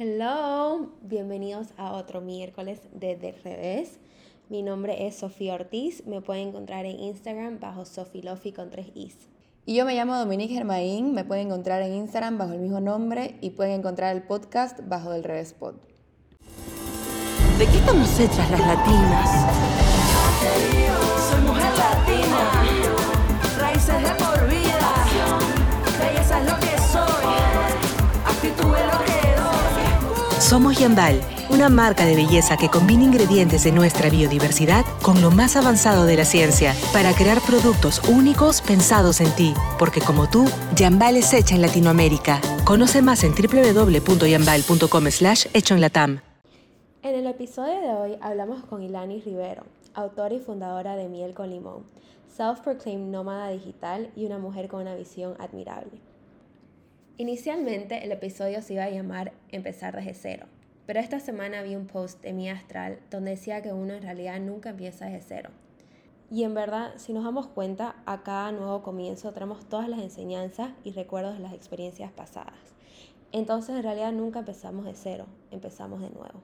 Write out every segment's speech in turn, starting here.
Hello, bienvenidos a otro miércoles de De Revés. Mi nombre es Sofía Ortiz, me pueden encontrar en Instagram bajo Sofilofi con tres Is. Y yo me llamo Dominique Germain, me pueden encontrar en Instagram bajo el mismo nombre y pueden encontrar el podcast bajo Del Revés Pod. ¿De qué estamos hechas las latinas? Soy mujer latina, raíces de Somos Yambal, una marca de belleza que combina ingredientes de nuestra biodiversidad con lo más avanzado de la ciencia para crear productos únicos pensados en ti. Porque como tú, Yambal es hecha en Latinoamérica. Conoce más en www.yambal.com slash hecho en Latam. En el episodio de hoy hablamos con Ilani Rivero, autora y fundadora de Miel con Limón, self-proclaimed nómada digital y una mujer con una visión admirable. Inicialmente el episodio se iba a llamar Empezar desde cero, pero esta semana vi un post de mi astral donde decía que uno en realidad nunca empieza desde cero. Y en verdad, si nos damos cuenta, a cada nuevo comienzo traemos todas las enseñanzas y recuerdos de las experiencias pasadas. Entonces en realidad nunca empezamos de cero, empezamos de nuevo.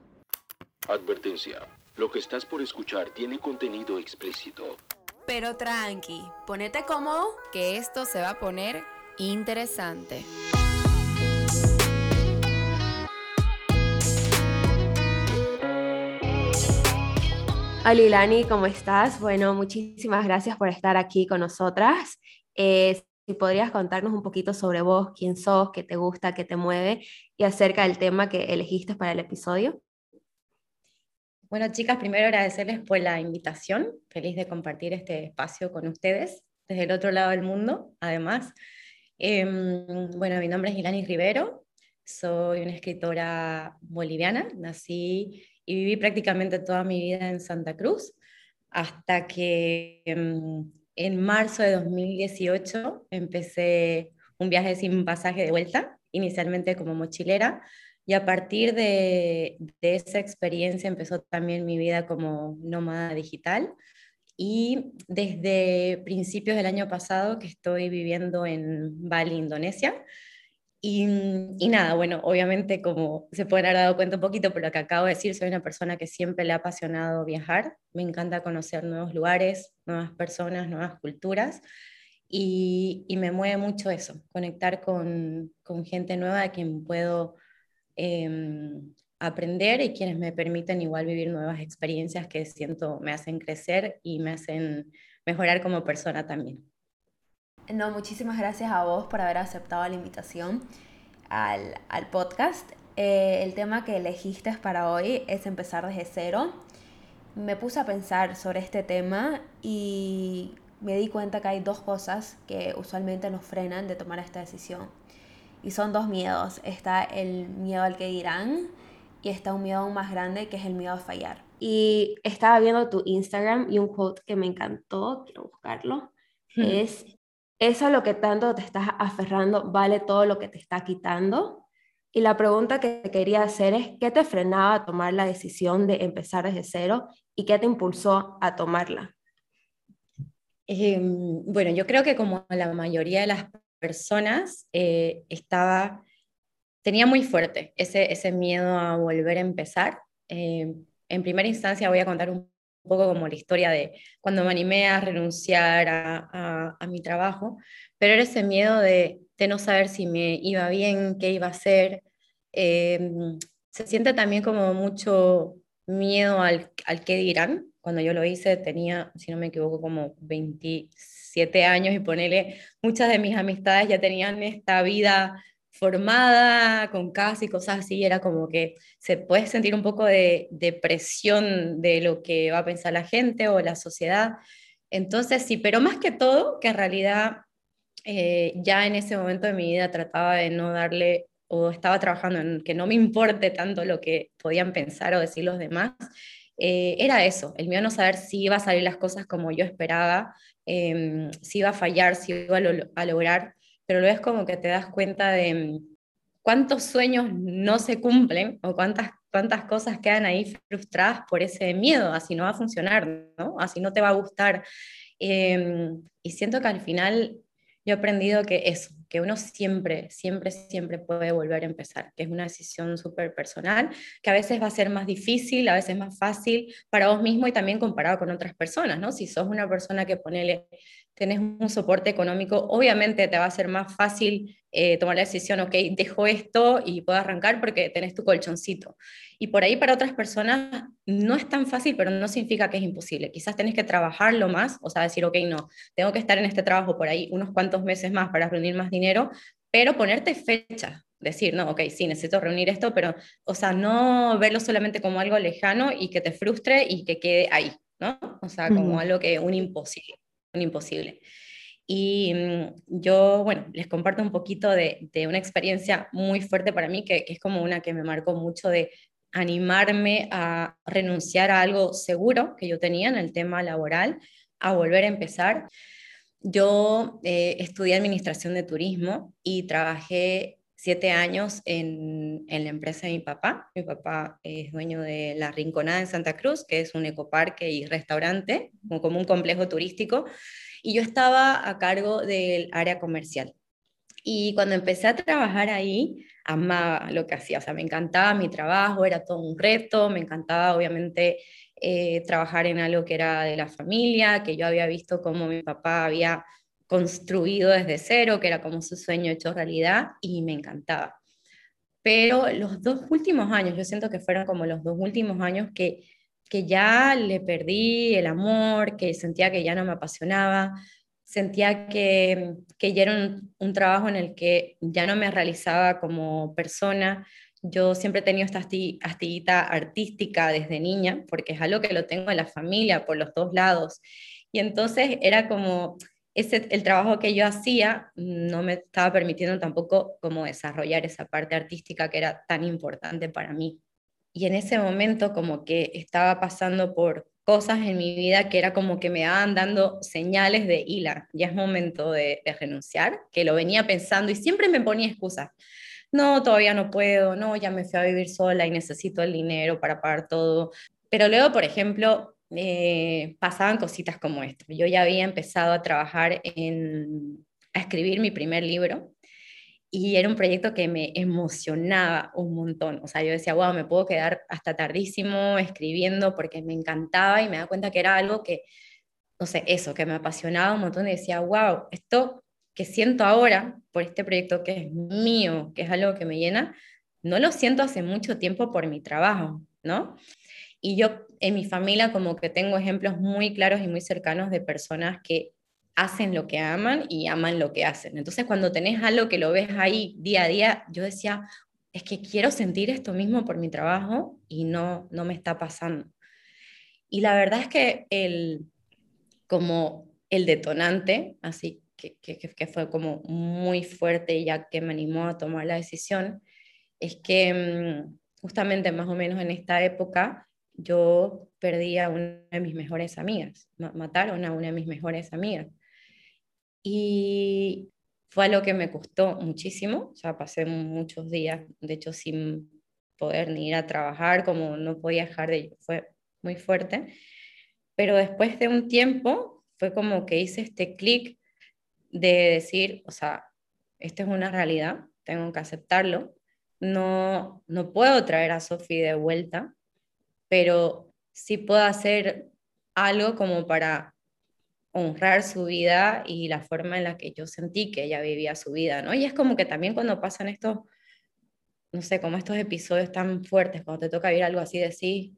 Advertencia. Lo que estás por escuchar tiene contenido explícito. Pero tranqui, ponete cómodo, que esto se va a poner interesante. Hola Ilani, ¿cómo estás? Bueno, muchísimas gracias por estar aquí con nosotras. Eh, si podrías contarnos un poquito sobre vos, quién sos, qué te gusta, qué te mueve y acerca del tema que elegiste para el episodio. Bueno, chicas, primero agradecerles por la invitación. Feliz de compartir este espacio con ustedes desde el otro lado del mundo, además. Em, bueno, mi nombre es Ilani Rivero, soy una escritora boliviana, nací y viví prácticamente toda mi vida en Santa Cruz, hasta que em, en marzo de 2018 empecé un viaje sin pasaje de vuelta, inicialmente como mochilera, y a partir de, de esa experiencia empezó también mi vida como nómada digital. Y desde principios del año pasado que estoy viviendo en Bali, Indonesia, y, y, nada, bueno, obviamente como se pueden haber dado cuenta un poquito por lo que acabo de decir, soy una persona que siempre le ha apasionado viajar, me encanta conocer nuevos lugares, nuevas personas, nuevas culturas y, me mueve mucho eso, conectar con, gente nueva de quien puedo eh, aprender y quienes me permiten igual vivir nuevas experiencias que siento me hacen crecer y me hacen mejorar como persona también. No, muchísimas gracias a vos por haber aceptado la invitación al, al podcast. Eh, el tema que elegiste para hoy es empezar desde cero. Me puse a pensar sobre este tema y me di cuenta que hay dos cosas que usualmente nos frenan de tomar esta decisión. Y son dos miedos. Está el miedo al que dirán y está un miedo aún más grande que es el miedo a fallar. Y estaba viendo tu Instagram y un quote que me encantó, quiero buscarlo, es eso a lo que tanto te estás aferrando vale todo lo que te está quitando. Y la pregunta que te quería hacer es, ¿qué te frenaba a tomar la decisión de empezar desde cero y qué te impulsó a tomarla? Eh, bueno, yo creo que como la mayoría de las personas, eh, estaba, tenía muy fuerte ese, ese miedo a volver a empezar. Eh, en primera instancia voy a contar un un poco como la historia de cuando me animé a renunciar a, mi trabajo, pero era ese miedo de, no saber si me iba bien, qué iba a hacer. Eh, se siente también como mucho miedo al, al qué dirán. Cuando yo lo hice tenía, si no me equivoco, como 27 años y ponele, muchas de mis amistades ya tenían esta vida formada, con casa y cosas así, era como que se puede sentir un poco de, de, presión de lo que va a pensar la gente o la sociedad. Entonces sí, pero más que todo, que en realidad eh, ya en ese momento de mi vida trataba de no darle o estaba trabajando en que no me importe tanto lo que podían pensar o decir los demás, eh, era eso, el a no saber si iba a salir las cosas como yo esperaba, eh, si iba a fallar, si iba a lograr pero luego es como que te das cuenta de mm, cuántos sueños no se cumplen o cuántas, cuántas cosas quedan ahí frustradas por ese miedo, así no va a funcionar, ¿no? así no te va a gustar. Em, y siento que al final yo he aprendido que eso, que uno siempre, siempre, siempre puede volver a empezar, que es una decisión súper personal, que a veces va a ser más difícil, a veces más fácil para vos mismo y también comparado con otras personas, ¿no? Si sos una persona que ponele, tenés un soporte económico, obviamente te va a ser más fácil eh, tomar la decisión, ok, dejo esto y puedo arrancar porque tenés tu colchoncito. Y por ahí para otras personas no es tan fácil, pero no significa que es imposible. Quizás tenés que trabajarlo más, o sea, decir, ok, no, tengo que estar en este trabajo por ahí unos cuantos meses más para reunir más dinero, pero ponerte fecha, decir, no, ok, sí, necesito reunir esto, pero, o sea, no verlo solamente como algo lejano y que te frustre y que quede ahí, ¿no? O sea, como algo que, un imposible, imposible. Y mm, yo, bueno, les comparto un poquito de, una experiencia muy fuerte para mí, que, que, es como una que me marcó mucho de animarme a renunciar a algo seguro que yo tenía en el tema laboral, a volver a empezar. Yo eh, estudié administración de turismo y trabajé siete años en, en, la empresa de mi papá. Mi papá es dueño de La Rinconada en Santa Cruz, que es un ecoparque y restaurante, como un complejo turístico y yo estaba a cargo del área comercial. Y cuando empecé a trabajar ahí, amaba lo que hacía, o sea, me encantaba mi trabajo, era todo un reto, me encantaba obviamente eh, trabajar en algo que era de la familia, que yo había visto cómo mi papá había construido desde cero, que era como su sueño hecho realidad, y me encantaba. Pero los dos últimos años, yo siento que fueron como los dos últimos años que que ya le perdí el amor, que sentía que ya no me apasionaba, sentía que, que ya era un, trabajo en el que ya no me realizaba como persona. Yo siempre he tenido esta astillita artística desde niña, porque es algo que lo tengo en la familia, por los dos lados. Y entonces era como, ese, el trabajo que yo hacía no me estaba permitiendo tampoco como desarrollar esa parte artística que era tan importante para mí y en ese momento como que estaba pasando por cosas en mi vida que era como que me daban dando señales de hila, ya es momento de, renunciar, que lo venía pensando y siempre me ponía excusas. No, todavía no puedo, no, ya me fui a vivir sola y necesito el dinero para pagar todo. Pero luego, por ejemplo, eh, pasaban cositas como esto. Yo ya había empezado a trabajar en, a escribir mi primer libro y era un proyecto que me emocionaba un montón. O sea, yo decía, wow, me puedo quedar hasta tardísimo escribiendo porque me encantaba y me da cuenta que era algo que, no sé, eso, que me apasionaba un montón y decía, wow, esto que siento ahora por este proyecto que es mío, que es algo que me llena, no lo siento hace mucho tiempo por mi trabajo, ¿no? Y yo en mi familia como que tengo ejemplos muy claros y muy cercanos de personas que hacen lo que aman y aman lo que hacen. Entonces, cuando tenés algo que lo ves ahí día a día, yo decía, es que quiero sentir esto mismo por mi trabajo y no, no me está pasando. Y la verdad es que el, como el detonante, así que, que, que fue como muy fuerte ya que me animó a tomar la decisión, es que mm, justamente más o menos en esta época yo perdí a una de mis mejores amigas, mataron a una de mis mejores amigas. Y fue algo que me costó muchísimo, o sea, pasé muchos días, de hecho, sin poder ni ir a trabajar, como no podía dejar de ir, fue muy fuerte. Pero después de un tiempo, fue como que hice este clic de decir, o sea, esta es una realidad, tengo que aceptarlo. No, no puedo traer a Sophie de vuelta, pero sí puedo hacer algo como para honrar su vida y la forma en la que yo sentí que ella vivía su vida, ¿no? Y es como que también cuando pasan estos, no sé, como estos episodios tan fuertes, cuando te toca vivir algo así de sí,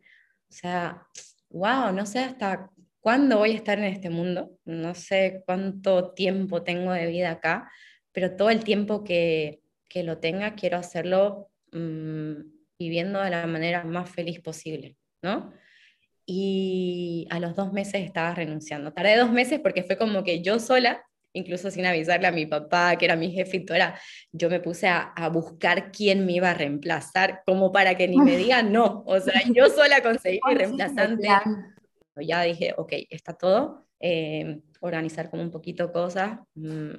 o sea, wow, no sé hasta cuándo voy a estar en este mundo, no sé cuánto tiempo tengo de vida acá, pero todo el tiempo que, que lo tenga quiero hacerlo mmm, viviendo de la manera más feliz posible, ¿no? y a los dos meses estaba renunciando. Tardé dos meses porque fue como que yo sola, incluso sin avisarle a mi papá, que era mi jefe y yo me puse a, a, buscar quién me iba a reemplazar, como para que ni me digan no. O sea, yo sola conseguí mi reemplazante. Ya dije, ok, está todo. Eh, organizar como un poquito cosas. Mmm,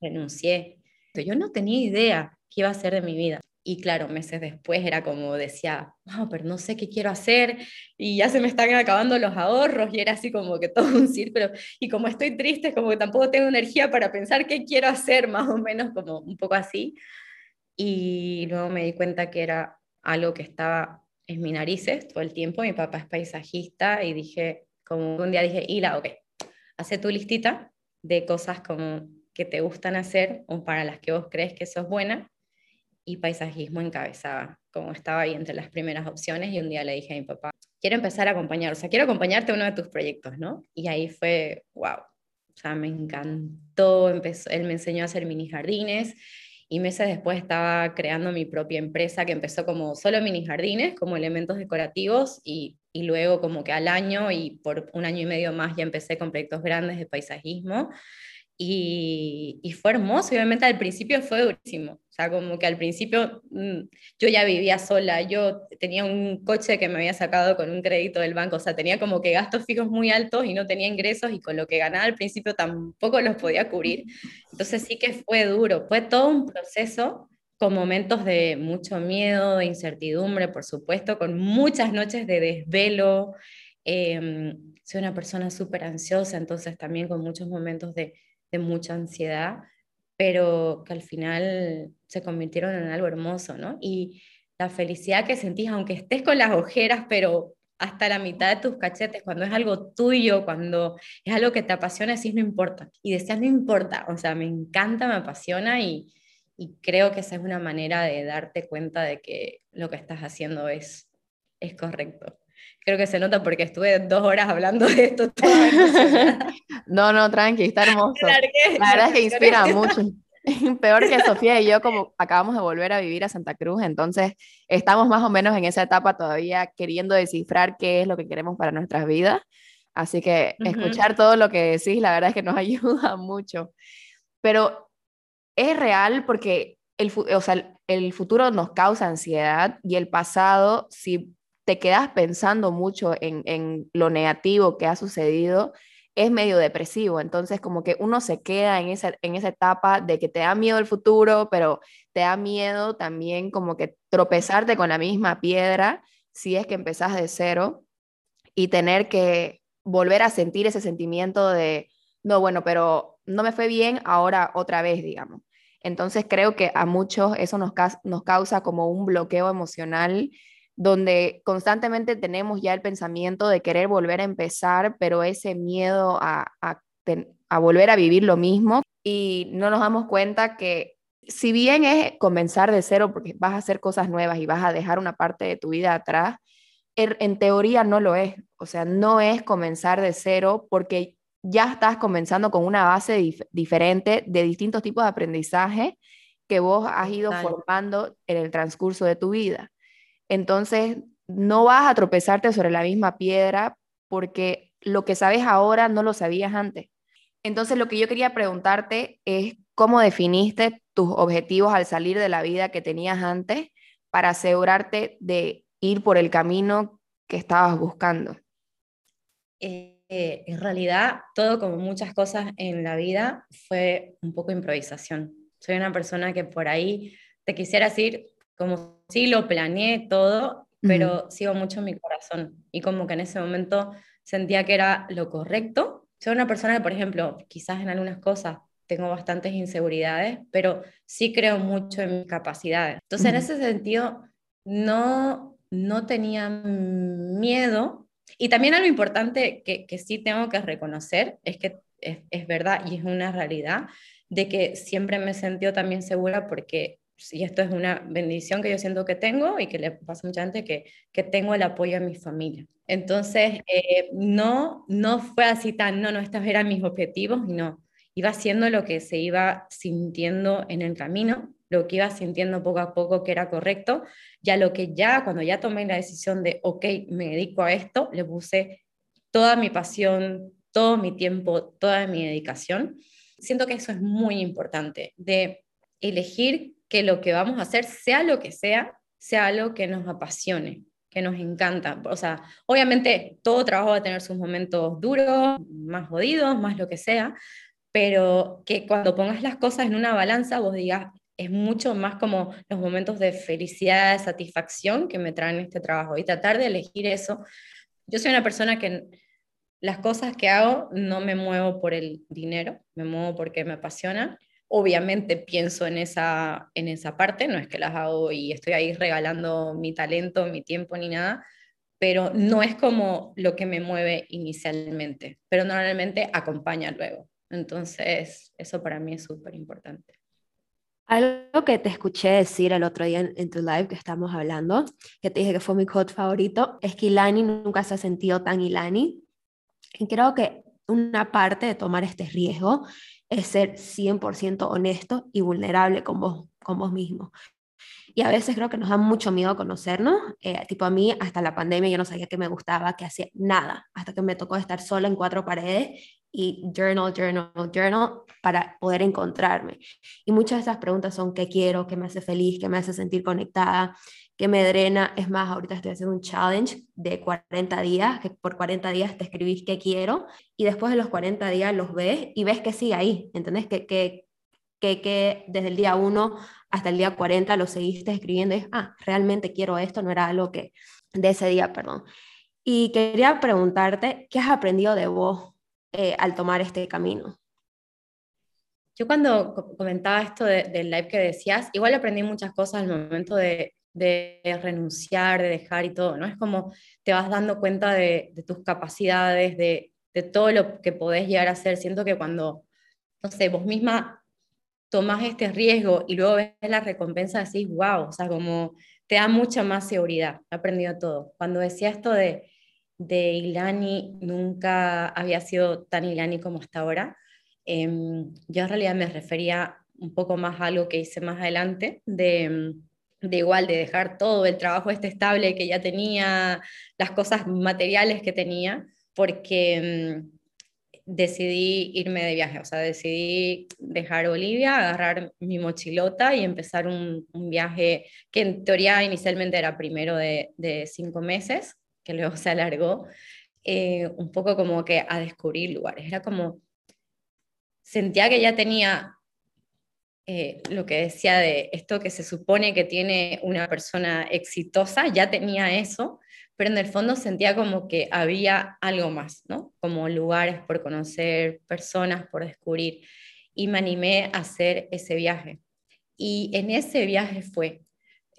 renuncié. Yo no tenía idea qué iba a hacer de mi vida. Y claro, meses después era como decía, wow, pero no sé qué quiero hacer y ya se me están acabando los ahorros y era así como que todo un círculo. Y como estoy triste, como que tampoco tengo energía para pensar qué quiero hacer, más o menos como un poco así. Y luego me di cuenta que era algo que estaba en mis narices todo el tiempo. Mi papá es paisajista y dije, como un día dije, Hila, ok, hace tu listita de cosas como que te gustan hacer o para las que vos crees que sos buena y paisajismo encabezaba, como estaba ahí entre las primeras opciones y un día le dije a mi papá, quiero empezar a acompañar, o sea, quiero acompañarte a uno de tus proyectos, ¿no? Y ahí fue, wow, o sea, me encantó, empezó, él me enseñó a hacer mini jardines y meses después estaba creando mi propia empresa que empezó como solo mini jardines, como elementos decorativos y, y luego como que al año y por un año y medio más ya empecé con proyectos grandes de paisajismo y, y, fue hermoso, obviamente al principio fue durísimo, o sea, como que al principio mmm, yo ya vivía sola, yo tenía un coche que me había sacado con un crédito del banco, o sea, tenía como que gastos fijos muy altos y no tenía ingresos y con lo que ganaba al principio tampoco los podía cubrir, entonces sí que fue duro, fue todo un proceso con momentos de mucho miedo, de incertidumbre, por supuesto, con muchas noches de desvelo. Eh, soy una persona súper ansiosa, entonces también con muchos momentos de, de mucha ansiedad, pero que al final se convirtieron en algo hermoso, ¿no? Y la felicidad que sentís, aunque estés con las ojeras, pero hasta la mitad de tus cachetes, cuando es algo tuyo, cuando es algo que te apasiona, decís no importa. Y decías no importa, o sea, me encanta, me apasiona y, creo que esa es una manera de darte cuenta de que lo que estás haciendo es, es correcto. Creo que se nota porque estuve dos horas hablando de esto. no, no, tranqui, está hermoso. La verdad es que inspira mucho. Peor que Sofía y yo, como acabamos de volver a vivir a Santa Cruz, entonces estamos más o menos en esa etapa todavía queriendo descifrar qué es lo que queremos para nuestras vidas. Así que uh -huh. escuchar todo lo que decís, la verdad es que nos ayuda mucho. Pero es real porque el, o sea, el futuro nos causa ansiedad y el pasado, si te quedas pensando mucho en, en, lo negativo que ha sucedido, es medio depresivo. Entonces, como que uno se queda en esa, en esa etapa de que te da miedo el futuro, pero te da miedo también como que tropezarte con la misma piedra si es que empezás de cero y tener que volver a sentir ese sentimiento de, no, bueno, pero no me fue bien, ahora otra vez, digamos. Entonces creo que a muchos eso nos, nos causa como un bloqueo emocional donde constantemente tenemos ya el pensamiento de querer volver a empezar, pero ese miedo a, a, a, volver a vivir lo mismo y no nos damos cuenta que si bien es comenzar de cero porque vas a hacer cosas nuevas y vas a dejar una parte de tu vida atrás, er, en teoría no lo es, o sea, no es comenzar de cero porque ya estás comenzando con una base dif diferente de distintos tipos de aprendizaje que vos has ido Total. formando en el transcurso de tu vida. Entonces, no vas a tropezarte sobre la misma piedra porque lo que sabes ahora no lo sabías antes. Entonces, lo que yo quería preguntarte es cómo definiste tus objetivos al salir de la vida que tenías antes para asegurarte de ir por el camino que estabas buscando. Eh, en realidad, todo como muchas cosas en la vida fue un poco improvisación. Soy una persona que por ahí te quisiera decir, como sí lo planeé todo, pero uh -huh. sigo mucho en mi corazón y como que en ese momento sentía que era lo correcto. Soy una persona que, por ejemplo, quizás en algunas cosas tengo bastantes inseguridades, pero sí creo mucho en mis capacidades. Entonces, uh -huh. en ese sentido, no, no tenía miedo. Y también algo importante que, que sí tengo que reconocer es que es, es verdad y es una realidad de que siempre me he sentido también segura porque y esto es una bendición que yo siento que tengo y que le pasa a mucha gente, que, que tengo el apoyo de mi familia. Entonces, eh, no, no fue así tan, no, no, estos eran mis objetivos, y no, iba haciendo lo que se iba sintiendo en el camino, lo que iba sintiendo poco a poco que era correcto, ya lo que ya, cuando ya tomé la decisión de, ok, me dedico a esto, le puse toda mi pasión, todo mi tiempo, toda mi dedicación. Siento que eso es muy importante, de elegir que lo que vamos a hacer, sea lo que sea, sea algo que nos apasione, que nos encanta. O sea, obviamente todo trabajo va a tener sus momentos duros, más jodidos, más lo que sea, pero que cuando pongas las cosas en una balanza vos digas, es mucho más como los momentos de felicidad, de satisfacción que me traen este trabajo y tratar de elegir eso. Yo soy una persona que las cosas que hago no me muevo por el dinero, me muevo porque me apasiona. Obviamente pienso en esa, en esa parte, no es que las hago y estoy ahí regalando mi talento, mi tiempo ni nada, pero no es como lo que me mueve inicialmente, pero normalmente acompaña luego. Entonces, eso para mí es súper importante. Algo que te escuché decir el otro día en, tu live que estamos hablando, que te dije que fue mi quote favorito, es que Ilani nunca se ha sentido tan Ilani. Y creo que una parte de tomar este riesgo es ser 100% honesto y vulnerable con vos, con vos mismo. Y a veces creo que nos da mucho miedo conocernos. Eh, tipo a mí, hasta la pandemia, yo no sabía que me gustaba, que hacía nada, hasta que me tocó estar sola en cuatro paredes y journal, journal, journal para poder encontrarme. Y muchas de esas preguntas son qué quiero, qué me hace feliz, qué me hace sentir conectada, qué me drena. Es más, ahorita estoy haciendo un challenge de 40 días, que por 40 días te escribís qué quiero y después de los 40 días los ves y ves que sigue ahí, ¿entendés? Que, que, que, que desde el día 1 hasta el día 40 lo seguiste escribiendo y es, ah, realmente quiero esto, no era algo que de ese día, perdón. Y quería preguntarte, ¿qué has aprendido de vos eh, al tomar este camino. Yo cuando comentaba esto del live que decías, igual aprendí muchas cosas al momento de, renunciar, de dejar y todo, ¿no? Es como te vas dando cuenta de, tus capacidades, de, de, todo lo que podés llegar a hacer. Siento que cuando, no sé, vos misma tomás este riesgo y luego ves la recompensa, decís, wow, o sea, como te da mucha más seguridad. He aprendido todo. Cuando decía esto de de Ilani nunca había sido tan Ilani como hasta ahora. Em, yo en realidad me refería un poco más a algo que hice más adelante, de, de igual, de dejar todo el trabajo este estable que ya tenía, las cosas materiales que tenía, porque em, decidí irme de viaje, o sea, decidí dejar Bolivia, agarrar mi mochilota y empezar un, viaje que en teoría inicialmente era primero de, de cinco meses, que luego se alargó, eh, un poco como que a descubrir lugares. Era como, sentía que ya tenía eh, lo que decía de esto que se supone que tiene una persona exitosa, ya tenía eso, pero en el fondo sentía como que había algo más, ¿no? Como lugares por conocer, personas por descubrir. Y me animé a hacer ese viaje. Y en ese viaje fue,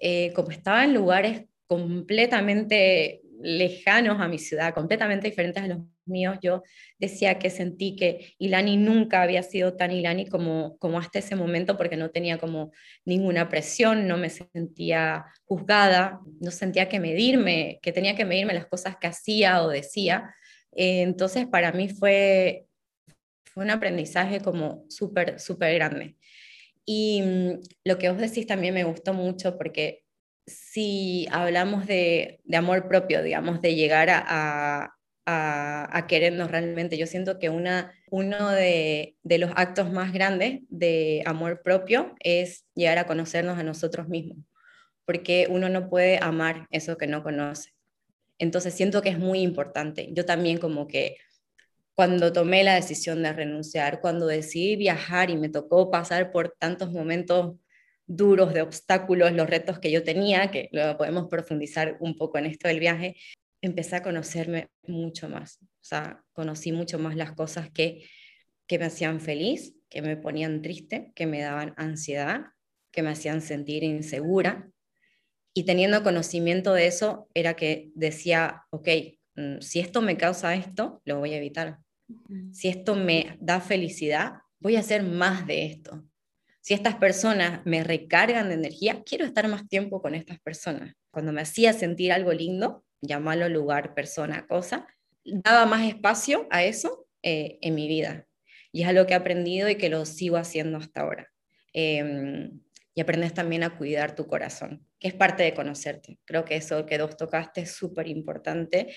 eh, como estaba en lugares completamente lejanos a mi ciudad, completamente diferentes a los míos, yo decía que sentí que Ilani nunca había sido tan Ilani como, como hasta ese momento porque no tenía como ninguna presión, no me sentía juzgada, no sentía que medirme, que tenía que medirme las cosas que hacía o decía. Eh, entonces para mí fue, fue un aprendizaje como súper, súper grande. Y mm, lo que vos decís también me gustó mucho porque si hablamos de, amor propio, digamos, de llegar a, querernos realmente, yo siento que uno de, los actos más grandes de amor propio es llegar a conocernos a nosotros mismos, porque uno no puede amar eso que no conoce. Entonces siento que es muy importante. Yo también como que cuando tomé la decisión de renunciar, cuando decidí viajar y me tocó pasar por tantos momentos duros, de obstáculos, los retos que yo tenía, que luego podemos profundizar un poco en esto del viaje, empecé a conocerme mucho más. O sea, conocí mucho más las cosas que, que me hacían feliz, que me ponían triste, que me daban ansiedad, que me hacían sentir insegura. Y teniendo conocimiento de eso, era que decía, ok, mm, si esto me causa esto, lo voy a evitar. Si esto me da felicidad, voy a hacer más de esto si estas personas me recargan de energía, quiero estar más tiempo con estas personas. Cuando me hacía sentir algo lindo, llamarlo lugar, persona, cosa, daba más espacio a eso eh, en mi vida. Y es algo que he aprendido y que lo sigo haciendo hasta ahora. Em, y aprendes también a cuidar tu corazón, que es parte de conocerte. Creo que eso que dos tocaste es súper importante,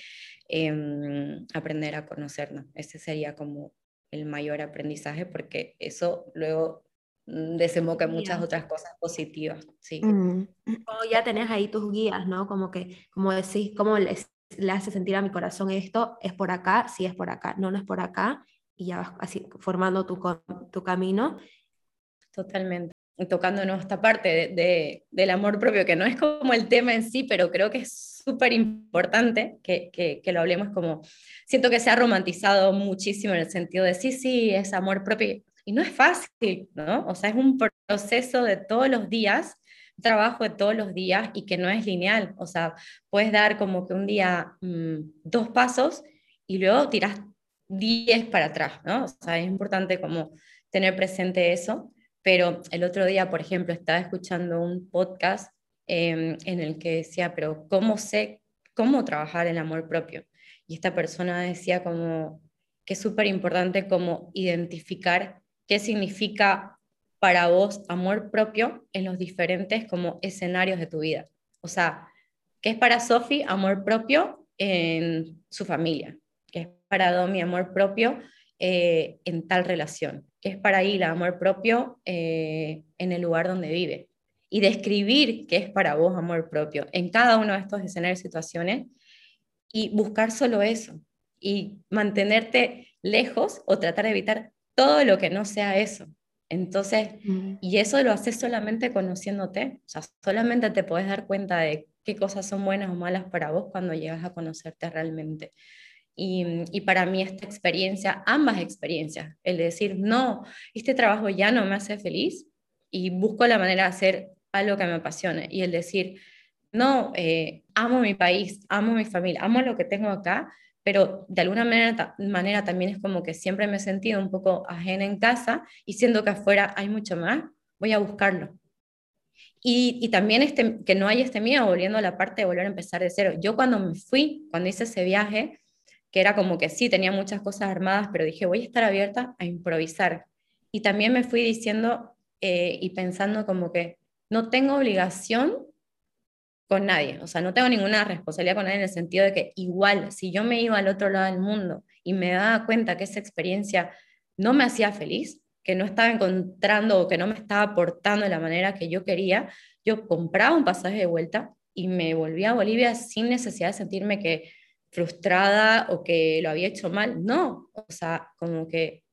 em, aprender a conocernos. Ese sería como el mayor aprendizaje porque eso luego desemboca en muchas otras cosas positivas. Sí. Mm. ya tenés ahí tus guías, ¿no? Como que, como decís, cómo le hace sentir a mi corazón esto, es por acá, sí es por acá, no, no es por acá, y ya vas así formando tu, tu camino. Totalmente. tocándonos esta parte de, del amor propio, que no es como el tema en sí, pero creo que es súper importante que, que, que, lo hablemos como, siento que se ha romantizado muchísimo en el sentido de, sí, sí, es amor propio, y no es fácil, ¿no? O sea, es un proceso de todos los días, trabajo de todos los días y que no es lineal, o sea, puedes dar como que un día mmm, dos pasos y luego tiras diez para atrás, ¿no? O sea, es importante como tener presente eso pero el otro día, por ejemplo, estaba escuchando un podcast eh, en el que decía, pero ¿cómo sé cómo trabajar el amor propio? Y esta persona decía como que es súper importante como identificar qué significa para vos amor propio en los diferentes como escenarios de tu vida. O sea, ¿qué es para Sophie amor propio en su familia? ¿Qué es para Domi amor propio eh, en tal relación? que es para ir a amor propio eh, en el lugar donde vive. Y describir qué es para vos amor propio en cada uno de estos escenarios y situaciones y buscar solo eso y mantenerte lejos o tratar de evitar todo lo que no sea eso. Entonces, y eso lo haces solamente conociéndote, o sea, solamente te puedes dar cuenta de qué cosas son buenas o malas para vos cuando llegas a conocerte realmente. Y, para mí esta experiencia, ambas experiencias, el decir, no, este trabajo ya no me hace feliz y busco la manera de hacer algo que me apasione. Y el decir, no, eh, amo mi país, amo mi familia, amo lo que tengo acá, pero de alguna manera, también es como que siempre me he sentido un poco ajena en casa y siendo que afuera hay mucho más, voy a buscarlo. Y, y, también este, que no hay este miedo, volviendo a la parte de volver a empezar de cero. Yo cuando me fui, cuando hice ese viaje, que era como que sí, tenía muchas cosas armadas, pero dije, voy a estar abierta a improvisar. Y también me fui diciendo eh, y pensando como que no tengo obligación con nadie, o sea, no tengo ninguna responsabilidad con nadie en el sentido de que igual, si yo me iba al otro lado del mundo y me daba cuenta que esa experiencia no me hacía feliz, que no estaba encontrando o que no me estaba aportando de la manera que yo quería, yo compraba un pasaje de vuelta y me volvía a Bolivia sin necesidad de sentirme que frustrada o que lo había hecho mal, no, o sea, como que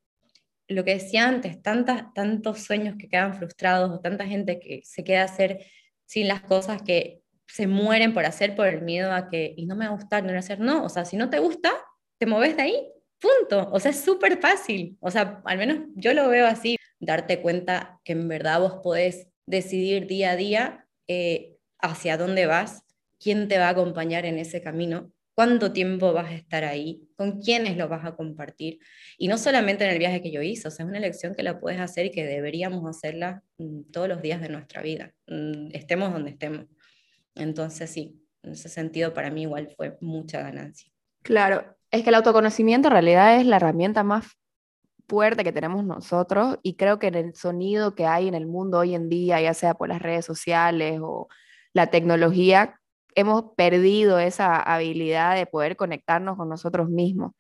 lo que decía antes, tantas, tantos sueños que quedan frustrados o tanta gente que se queda hacer sin las cosas que se mueren por hacer por el miedo a que, y no me va a gustar, no hacer, no, o sea, si no te gusta, te moves de ahí, punto, o sea, es súper fácil, o sea, al menos yo lo veo así, darte cuenta que en verdad vos podés decidir día a día eh, hacia dónde vas, quién te va a acompañar en ese camino cuánto tiempo vas a estar ahí, con quiénes lo vas a compartir. Y no solamente en el viaje que yo hice, o sea, es una elección que la puedes hacer y que deberíamos hacerla mm, todos los días de nuestra vida, mm, estemos donde estemos. Entonces, sí, en ese sentido para mí igual fue mucha ganancia. Claro, es que el autoconocimiento en realidad es la herramienta más fuerte que tenemos nosotros y creo que en el sonido que hay en el mundo hoy en día, ya sea por las redes sociales o la tecnología, hemos perdido esa habilidad de poder conectarnos con nosotros mismos.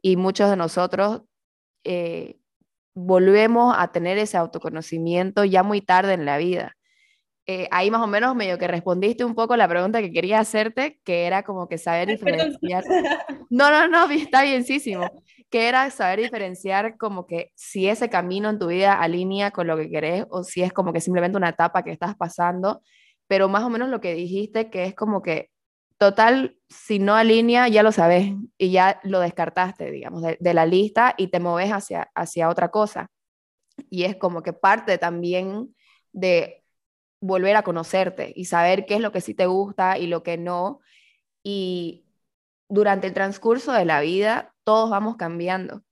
Y muchos de nosotros eh, volvemos a tener ese autoconocimiento ya muy tarde en la vida. Eh, ahí más o menos medio que respondiste un poco la pregunta que quería hacerte, que era como que saber diferenciar. No, no, no, está bienísimo. Que era saber diferenciar como que si ese camino en tu vida alinea con lo que querés o si es como que simplemente una etapa que estás pasando pero más o menos lo que dijiste, que es como que, total, si no alinea, ya lo sabes y ya lo descartaste, digamos, de, la lista y te moves hacia, hacia otra cosa. Y es como que parte también de volver a conocerte y saber qué es lo que sí te gusta y lo que no. Y durante el transcurso de la vida, todos vamos cambiando.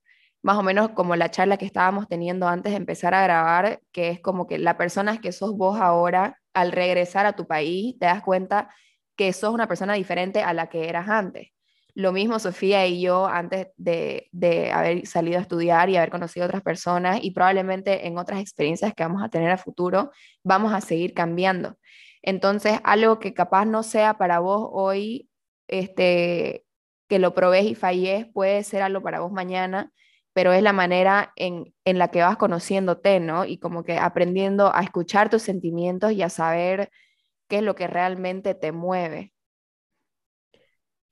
Más o menos como la charla que estábamos teniendo antes de empezar a grabar, que es como que la persona que sos vos ahora al regresar a tu país te das cuenta que sos una persona diferente a la que eras antes. Lo mismo Sofía y yo antes de, haber salido a estudiar y haber conocido otras personas y probablemente en otras experiencias que vamos a tener a futuro, vamos a seguir cambiando. Entonces, algo que capaz no sea para vos hoy, este, que lo probés y fallés, puede ser algo para vos mañana pero es la manera en, en, la que vas conociéndote, ¿no? Y como que aprendiendo a escuchar tus sentimientos y a saber qué es lo que realmente te mueve.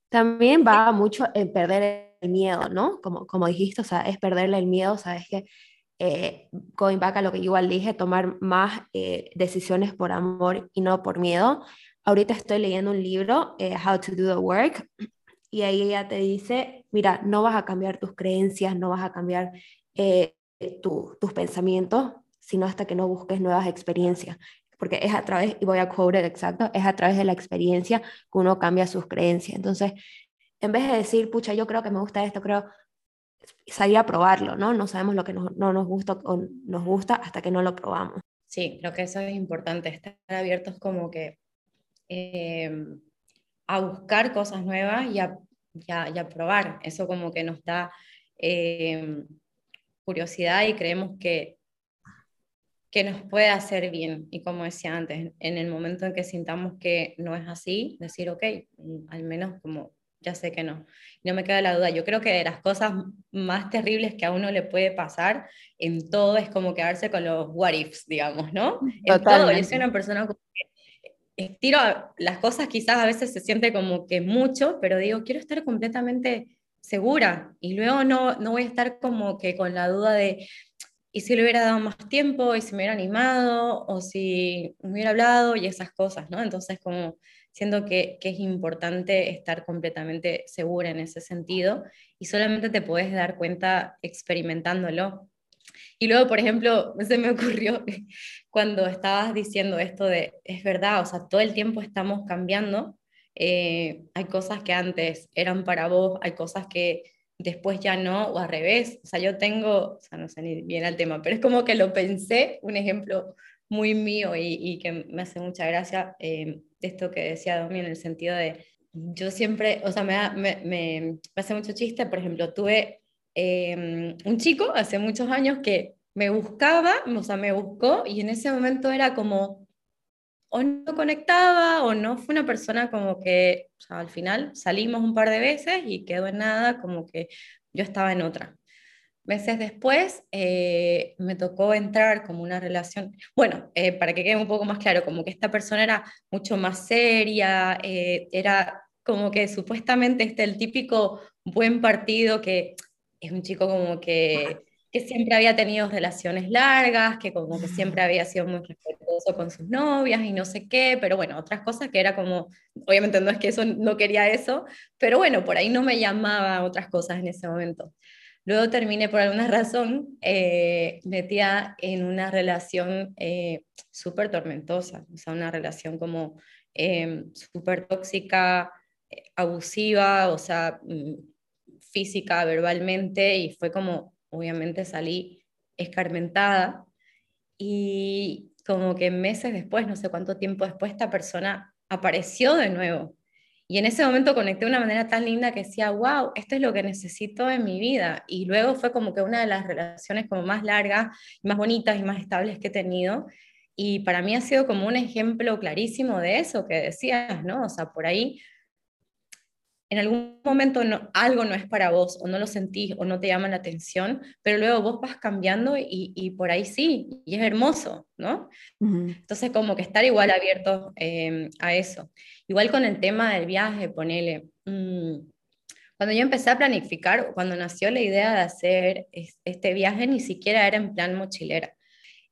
También va mucho en perder el miedo, ¿no? Como, como dijiste, o sea, es perderle el miedo, sabes que eh, going back a lo que igual dije, tomar más eh, decisiones por amor y no por miedo. Ahorita estoy leyendo un libro, eh, How to Do the Work, y ahí ella te dice, mira, no vas a cambiar tus creencias, no vas a cambiar eh, tus pensamientos, sino hasta que no busques nuevas experiencias. Porque es a través, y voy a quote exacto, es a través de la experiencia que uno cambia sus creencias. Entonces, en vez de decir, pucha, yo creo que me gusta esto, creo, salir a probarlo, ¿no? No sabemos lo que no nos gusta o nos gusta hasta que no lo probamos. Sí, creo que eso es importante, estar abiertos como que eh, a buscar cosas nuevas y a, probar. Eso como que nos da eh, curiosidad y creemos que, que nos puede hacer bien. Y como decía antes, en el momento en que sintamos que no es así, decir, ok, al menos como ya sé que no. No me queda la duda. Yo creo que de las cosas más terribles que a uno le puede pasar en todo es como quedarse con los what ifs, digamos, ¿no? En todo. Yo soy una persona que estiro las cosas, quizás a veces se siente como que mucho, pero digo, quiero estar completamente segura y luego no, no voy a estar como que con la duda de, ¿y si le hubiera dado más tiempo? ¿Y si me hubiera animado? ¿O si me hubiera hablado? Y esas cosas, ¿no? Entonces, como siento que, que, es importante estar completamente segura en ese sentido y solamente te puedes dar cuenta experimentándolo. Y luego, por ejemplo, se me ocurrió cuando estabas diciendo esto de, es verdad, o sea, todo el tiempo estamos cambiando. Eh, hay cosas que antes eran para vos, hay cosas que después ya no, o al revés. O sea, yo tengo, o sea, no sé ni bien el tema, pero es como que lo pensé, un ejemplo muy mío y, y que me hace mucha gracia de esto que decía Domi en el sentido de, yo siempre, o sea, me, me, me, me hace mucho chiste, por ejemplo, tuve Em, un chico hace muchos años que me buscaba, o sea, me buscó y en ese momento era como, o no conectaba o no fue una persona como que, o sea, al final salimos un par de veces y quedó en nada, como que yo estaba en otra. Meses después eh, me tocó entrar como una relación, bueno, eh, para que quede un poco más claro, como que esta persona era mucho más seria, eh, era como que supuestamente este el típico buen partido que es un chico como que, que, siempre había tenido relaciones largas, que como que siempre había sido muy respetuoso con sus novias y no sé qué, pero bueno, otras cosas que era como, obviamente no es que eso no quería eso, pero bueno, por ahí no me llamaba otras cosas en ese momento. Luego terminé por alguna razón eh, metida en una relación eh, súper tormentosa, o sea, una relación como eh, súper tóxica, eh, abusiva, o sea, mm, física, verbalmente, y fue como, obviamente salí escarmentada. Y como que meses después, no sé cuánto tiempo después, esta persona apareció de nuevo. Y en ese momento conecté de una manera tan linda que decía, wow, esto es lo que necesito en mi vida. Y luego fue como que una de las relaciones como más largas, más bonitas y más estables que he tenido. Y para mí ha sido como un ejemplo clarísimo de eso que decías, ¿no? O sea, por ahí en algún momento no, algo no es para vos o no lo sentís o no te llama la atención, pero luego vos vas cambiando y, y por ahí sí, y es hermoso, ¿no? Entonces como que estar igual abierto eh, a eso. Igual con el tema del viaje, ponele. Mm, cuando yo empecé a planificar, cuando nació la idea de hacer este viaje, ni siquiera era en plan mochilera.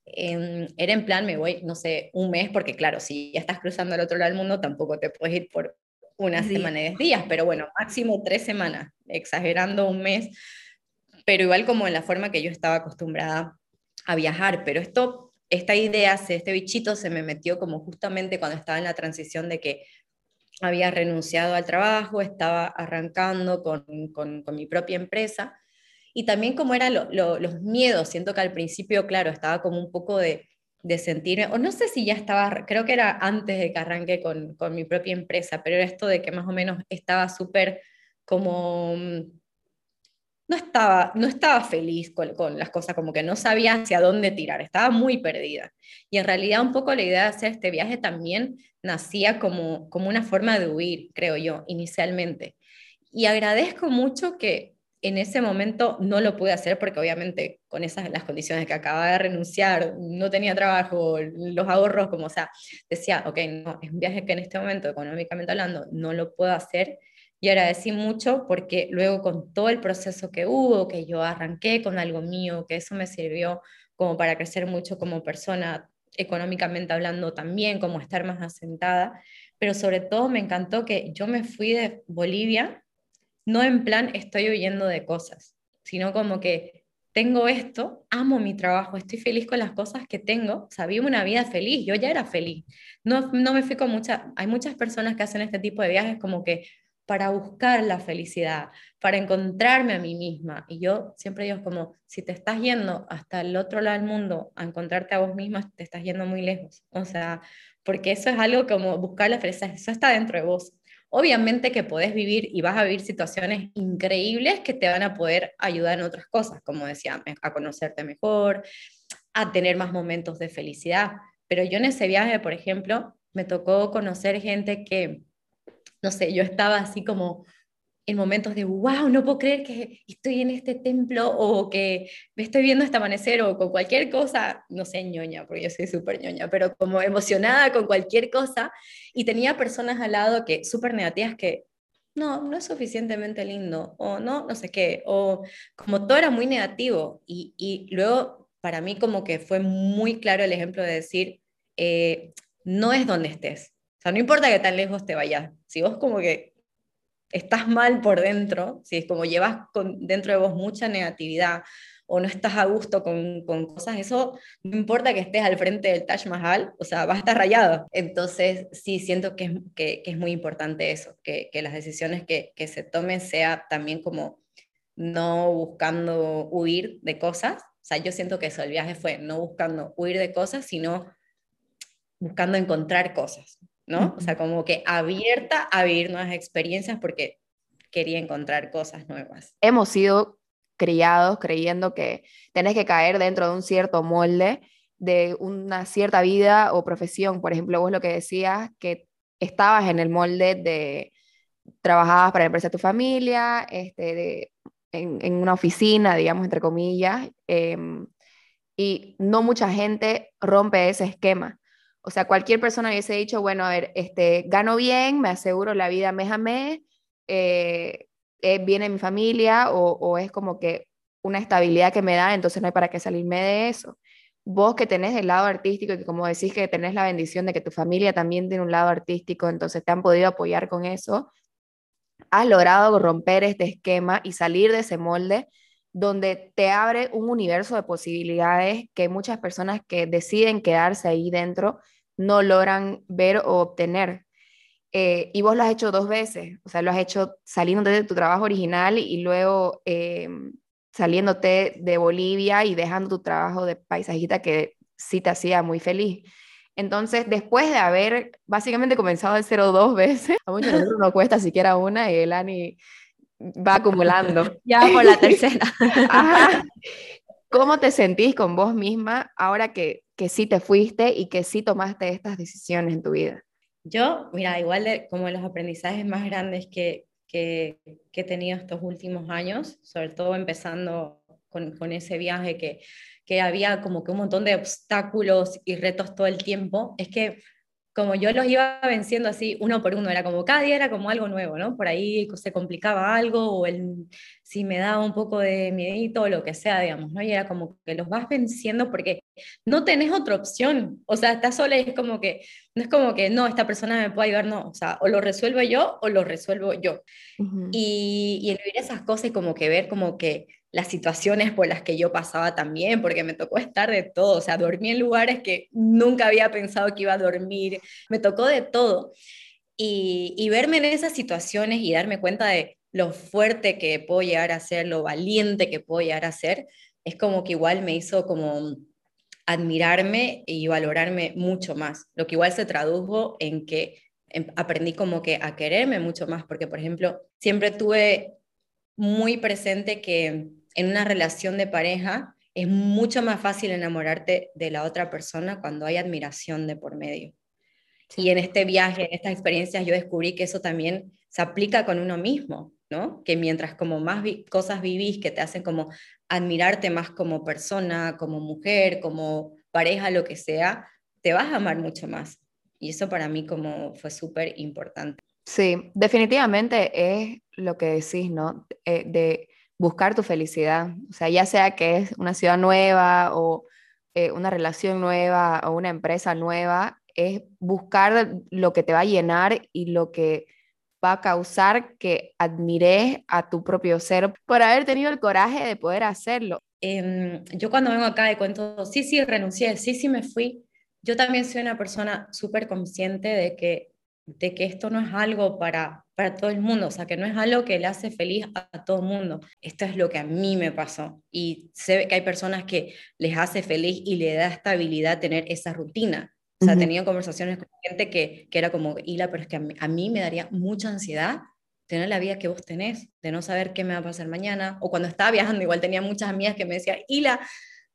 Em, era en plan, me voy, no sé, un mes, porque claro, si ya estás cruzando al otro lado del mundo, tampoco te puedes ir por una semana y diez días, pero bueno, máximo tres semanas, exagerando un mes, pero igual como en la forma que yo estaba acostumbrada a viajar, pero esto, esta idea, este bichito se me metió como justamente cuando estaba en la transición de que había renunciado al trabajo, estaba arrancando con, con, con mi propia empresa, y también como eran los miedos, siento que al principio, claro, estaba como un poco de de sentirme, o no sé si ya estaba, creo que era antes de que arranque con, con mi propia empresa, pero era esto de que más o menos estaba súper como, mm, no estaba, no estaba feliz con, con, las cosas, como que no sabía hacia dónde tirar, estaba muy perdida. Y en realidad un poco la idea de hacer este viaje también nacía como, como una forma de huir, creo yo, inicialmente. Y agradezco mucho que, en ese momento no lo pude hacer porque obviamente con esas las condiciones que acababa de renunciar, no tenía trabajo, los ahorros, como o sea, decía, ok, no, es un viaje que en este momento, económicamente hablando, no lo puedo hacer. y agradecí mucho porque luego con todo el proceso que hubo, que yo arranqué con algo mío, que eso me sirvió como para crecer mucho como persona, económicamente hablando también, como estar más asentada, pero sobre todo me encantó que yo me fui de Bolivia, no en plan estoy huyendo de cosas, sino como que tengo esto, amo mi trabajo, estoy feliz con las cosas que tengo, o sea, vivo una vida feliz, yo ya era feliz. No, no me fui con muchas, hay muchas personas que hacen este tipo de viajes como que para buscar la felicidad, para encontrarme a mí misma. Y yo siempre digo como, si te estás yendo hasta el otro lado del mundo a encontrarte a vos misma, te estás yendo muy lejos. O sea, porque eso es algo como buscar la felicidad, eso está dentro de vos. Obviamente que podés vivir y vas a vivir situaciones increíbles que te van a poder ayudar en otras cosas, como decía, a conocerte mejor, a tener más momentos de felicidad. Pero yo en ese viaje, por ejemplo, me tocó conocer gente que, no sé, yo estaba así como en momentos de, wow, no puedo creer que estoy en este templo o que me estoy viendo este amanecer o con cualquier cosa, no sé, ñoña, porque yo soy súper ñoña, pero como emocionada con cualquier cosa y tenía personas al lado que súper negativas que no, no es suficientemente lindo o no, no sé qué, o como todo era muy negativo y, y luego para mí como que fue muy claro el ejemplo de decir, eh, no es donde estés. O sea, no importa que tan lejos te vayas. Si vos como que estás mal por dentro, si es como llevas con, dentro de vos mucha negatividad o no estás a gusto con, con, cosas, eso no importa que estés al frente del Taj Mahal, o sea, va a estar rayado. Entonces, sí, siento que es, que, que es muy importante eso, que, que las decisiones que, que, se tomen sea también como no buscando huir de cosas. O sea, yo siento que eso, el viaje fue no buscando huir de cosas, sino buscando encontrar cosas. ¿No? O sea, como que abierta a vivir nuevas experiencias porque quería encontrar cosas nuevas. Hemos sido criados creyendo que tenés que caer dentro de un cierto molde de una cierta vida o profesión. Por ejemplo, vos lo que decías, que estabas en el molde de trabajabas para la empresa de tu familia, este, de, en, en, una oficina, digamos, entre comillas, eh, y no mucha gente rompe ese esquema. O sea, cualquier persona hubiese dicho, bueno, a ver, este, gano bien, me aseguro la vida mes a mes, eh, eh, viene mi familia o, o, es como que una estabilidad que me da, entonces no hay para qué salirme de eso. Vos que tenés el lado artístico y que como decís que tenés la bendición de que tu familia también tiene un lado artístico, entonces te han podido apoyar con eso, has logrado romper este esquema y salir de ese molde donde te abre un universo de posibilidades que muchas personas que deciden quedarse ahí dentro no logran ver o obtener. Eh, y vos lo has hecho dos veces, o sea, lo has hecho saliendo de tu trabajo original y luego eh, saliéndote de Bolivia y dejando tu trabajo de paisajista que sí te hacía muy feliz. Entonces, después de haber básicamente comenzado de cero dos veces, a muchos no cuesta siquiera una y el Ani va acumulando. ya por la tercera. ¿Cómo te sentís con vos misma ahora que, que sí te fuiste y que sí tomaste estas decisiones en tu vida? Yo, mira, igual como los aprendizajes más grandes que, que, que, he tenido estos últimos años, sobre todo empezando con, con ese viaje que, que había como que un montón de obstáculos y retos todo el tiempo, es que como yo los iba venciendo así uno por uno, era como cada día era como algo nuevo, ¿no? Por ahí se complicaba algo o el, si me daba un poco de miedito o lo que sea, digamos, ¿no? Y era como que los vas venciendo porque no tenés otra opción, o sea, estás sola y es como que, no es como que, no, esta persona me puede ayudar, no, o sea, o lo resuelvo yo o lo resuelvo yo. Uh -huh. y, y el vivir esas cosas y como que ver como que las situaciones por las que yo pasaba también, porque me tocó estar de todo, o sea, dormí en lugares que nunca había pensado que iba a dormir, me tocó de todo. Y, y, verme en esas situaciones y darme cuenta de lo fuerte que puedo llegar a ser, lo valiente que puedo llegar a ser, es como que igual me hizo como admirarme y valorarme mucho más, lo que igual se tradujo en que aprendí como que a quererme mucho más, porque por ejemplo, siempre tuve muy presente que en una relación de pareja es mucho más fácil enamorarte de la otra persona cuando hay admiración de por medio. Y en este viaje, en estas experiencias, yo descubrí que eso también se aplica con uno mismo, ¿no? Que mientras como más vi cosas vivís que te hacen como admirarte más como persona, como mujer, como pareja, lo que sea, te vas a amar mucho más. Y eso para mí como fue súper importante. Sí, definitivamente es lo que decís, ¿no? Eh, de buscar tu felicidad. O sea, ya sea que es una ciudad nueva o eh, una relación nueva o una empresa nueva, es buscar lo que te va a llenar y lo que va a causar que admires a tu propio ser por haber tenido el coraje de poder hacerlo. Em, yo cuando vengo acá y cuento, sí, sí, renuncié, sí, sí, me fui, yo también soy una persona súper consciente de que, de que esto no es algo para, para todo el mundo, o sea, que no es algo que le hace feliz a, todo el mundo. Esto es lo que a mí me pasó. Y se ve que hay personas que les hace feliz y le da estabilidad tener esa rutina. O sea, he tenido conversaciones con gente que, que era como, Hila, pero es que a mí, a mí me daría mucha ansiedad tener la vida que vos tenés, de no saber qué me va a pasar mañana. O cuando estaba viajando, igual tenía muchas amigas que me decían, Hila,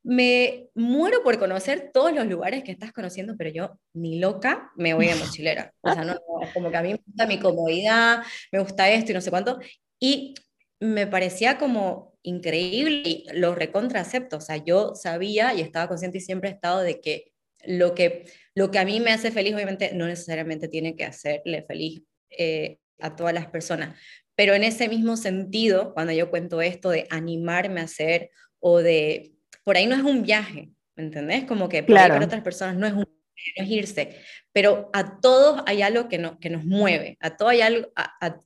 me muero por conocer todos los lugares que estás conociendo, pero yo ni loca me voy de mochilera. O sea, no, como que a mí me gusta mi comodidad, me gusta esto y no sé cuánto. Y me parecía como increíble y lo recontra acepto. O sea, yo sabía y estaba consciente y siempre he estado de que lo que, lo que a mí me hace feliz, obviamente, no necesariamente tiene que hacerle feliz eh, a todas las personas. Pero en ese mismo sentido, cuando yo cuento esto de animarme a hacer o de por ahí no es un viaje, ¿me entendés? Como que para otras personas no es un no es irse, pero a todos hay algo que, no, que nos mueve, a todo hay algo,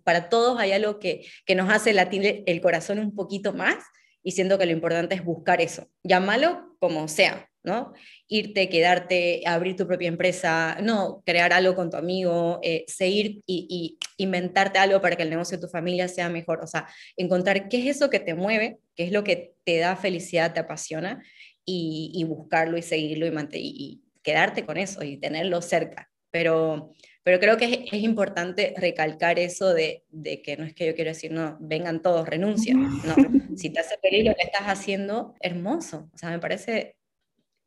para todos hay algo que, que nos hace latir el corazón un poquito más y siento que lo importante es buscar eso, llámalo como sea, ¿no? Irte, quedarte, abrir tu propia empresa, no, crear algo con tu amigo, eh, seguir y, y, inventarte algo para que el negocio de tu familia sea mejor, o sea, encontrar qué es eso que te mueve, qué es lo que te da felicidad, te apasiona, y, y buscarlo y seguirlo y, y, quedarte con eso y tenerlo cerca. Pero, pero creo que es, es importante recalcar eso de, de, que no es que yo quiero decir, no, vengan todos, renuncia. No, si te hace feliz lo que estás haciendo, hermoso. O sea, me parece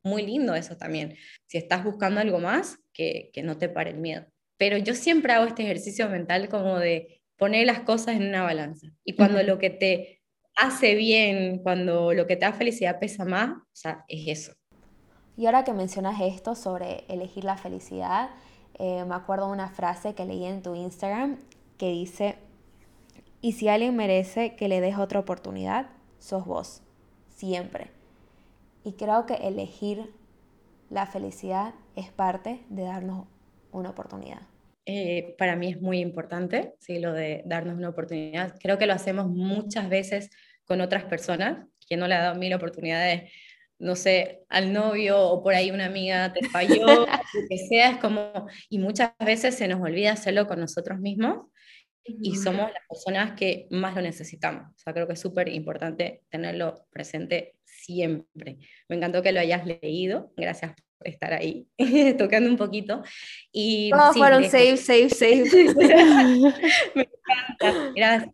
muy lindo eso también. Si estás buscando algo más, que, que no te pare el miedo. Pero yo siempre hago este ejercicio mental como de poner las cosas en una balanza. Y cuando lo que te hace bien, cuando lo que te da felicidad pesa más, o sea, es eso. Y ahora que mencionas esto sobre elegir la felicidad, eh, me acuerdo de una frase que leí en tu Instagram que dice, y si alguien merece que le des otra oportunidad, sos vos, siempre. Y creo que elegir la felicidad es parte de darnos una oportunidad. Eh, para mí es muy importante, ¿sí? lo de darnos una oportunidad. Creo que lo hacemos muchas veces con otras personas, que no le ha dado mil oportunidades, no sé, al novio o por ahí una amiga te falló, lo que sea, es como, y muchas veces se nos olvida hacerlo con nosotros mismos y somos las personas que más lo necesitamos. O sea, creo que es súper importante tenerlo presente siempre. Me encantó que lo hayas leído, gracias por estar ahí, tocando un poquito. Y, Todos fueron save, save, save. Me encanta, gracias.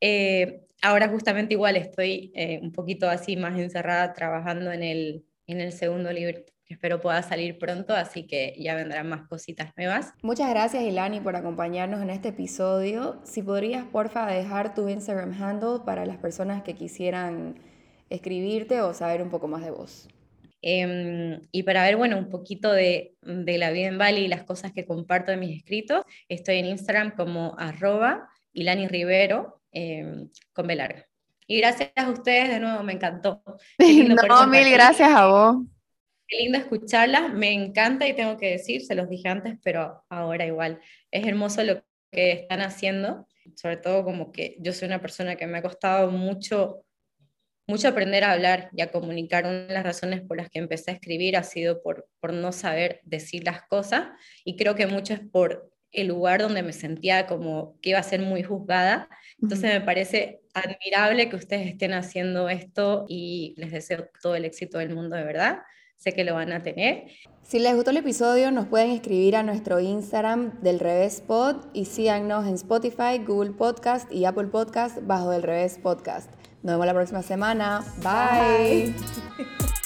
Eh, ahora justamente igual estoy eh, un poquito así más encerrada trabajando en el, en el segundo libro espero pueda salir pronto, así que ya vendrán más cositas nuevas. Muchas gracias Ilani por acompañarnos en este episodio. Si podrías porfa dejar tu Instagram handle para las personas que quisieran escribirte o saber un poco más de vos. Em, y para ver, bueno, un poquito de, de, la vida en Bali y las cosas que comparto de mis escritos, estoy en Instagram como arroba Ilani Rivero em, con B larga. Y gracias a ustedes de nuevo, me encantó. no, mil gracias a vos. Qué lindo escucharlas, me encanta y tengo que decir, se los dije antes, pero ahora igual, es hermoso lo que están haciendo, sobre todo como que yo soy una persona que me ha costado mucho, mucho aprender a hablar y a comunicar. Una de las razones por las que empecé a escribir ha sido por, por no saber decir las cosas y creo que mucho es por el lugar donde me sentía como que iba a ser muy juzgada. Entonces me parece admirable que ustedes estén haciendo esto y les deseo todo el éxito del mundo de verdad sé que lo van a tener. Si les gustó el episodio, nos pueden escribir a nuestro Instagram del Revés Pod y síganos en Spotify, Google Podcast y Apple Podcast bajo del Revés Podcast. Nos vemos la próxima semana. Bye.